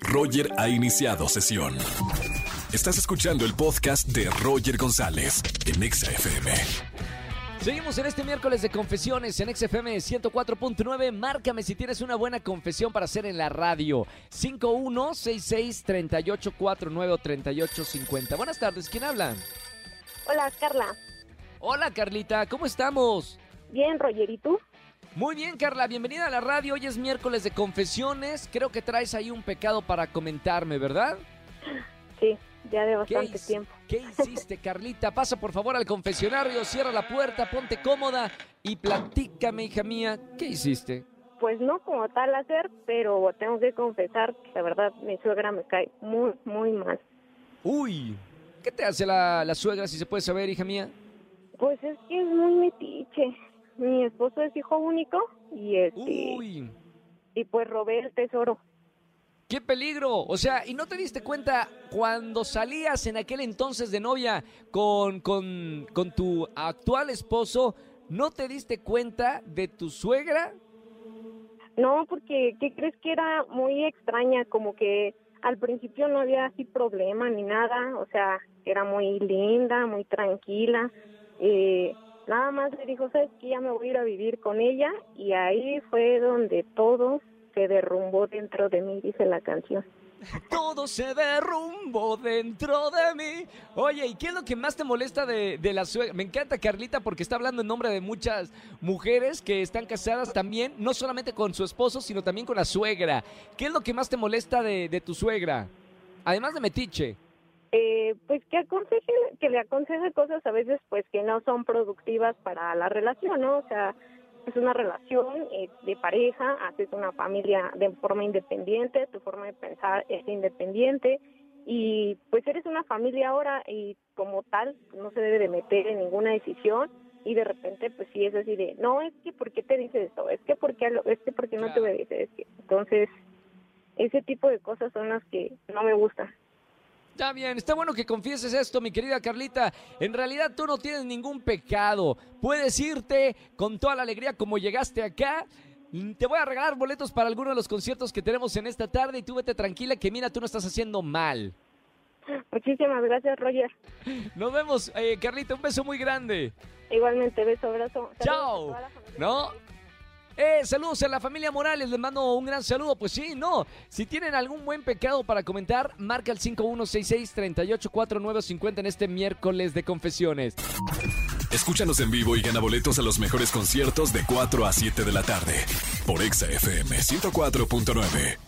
Roger ha iniciado sesión. Estás escuchando el podcast de Roger González en Exa FM. Seguimos en este miércoles de confesiones en XFM 104.9. Márcame si tienes una buena confesión para hacer en la radio. 5166-3849 o 3850. Buenas tardes, ¿quién habla? Hola, Carla. Hola, Carlita, ¿cómo estamos? Bien, Roger, ¿y tú? Muy bien, Carla, bienvenida a la radio. Hoy es miércoles de confesiones. Creo que traes ahí un pecado para comentarme, ¿verdad? Sí, ya de ¿Qué, bastante tiempo. ¿Qué hiciste, Carlita? Pasa por favor al confesionario, cierra la puerta, ponte cómoda y platícame, hija mía, ¿qué hiciste? Pues no como tal hacer, pero tengo que confesar que la verdad mi suegra me cae muy, muy mal. Uy, ¿qué te hace la, la suegra, si se puede saber, hija mía? Pues es que es muy metiche. Mi esposo es hijo único y este Uy, y pues robé el tesoro. qué peligro. O sea, ¿y no te diste cuenta cuando salías en aquel entonces de novia con, con, con tu actual esposo, no te diste cuenta de tu suegra? No, porque ¿qué crees que era muy extraña? Como que al principio no había así problema ni nada, o sea, era muy linda, muy tranquila. Eh, nada más le dijo, sabes que ya me voy a ir a vivir con ella y ahí fue donde todo se derrumbó dentro de mí, dice la canción. Todo se derrumbó dentro de mí. Oye, ¿y qué es lo que más te molesta de, la suegra? Me encanta Carlita porque está hablando en nombre de muchas mujeres que están casadas también, no solamente con su esposo, sino también con la suegra. ¿Qué es lo que más te molesta de, de tu suegra? Además de metiche. Eh, pues que aconseje, que le aconseje cosas a veces pues que no son productivas para la relación, ¿no? O sea, es una relación eh, de pareja, haces una familia de forma independiente, tu forma de pensar es independiente y pues eres una familia ahora y como tal no se debe de meter en ninguna decisión y de repente pues sí es así de, no, es que ¿por qué te dices esto? Es que ¿por qué, lo- es que ¿por qué no te Claro. obedeces? Es que- Entonces, ese tipo de cosas son las que no me gustan. Está bien, está bueno que confieses esto, mi querida Carlita. En realidad tú no tienes ningún pecado. Puedes irte con toda la alegría como llegaste acá. Te voy a regalar boletos para alguno de los conciertos que tenemos en esta tarde y tú vete tranquila que mira, tú no estás haciendo mal. Muchísimas gracias, Roger. Nos vemos, eh, Carlita, un beso muy grande. Igualmente, beso, abrazo. Chao. ¿No? Eh, saludos a la familia Morales, les mando un gran saludo. Pues sí, no. Si tienen algún buen pecado para comentar, marca el 5166-384950 en este miércoles de confesiones. Escúchanos en vivo y gana boletos a los mejores conciertos de 4 a 7 de la tarde por Exa FM 104.9.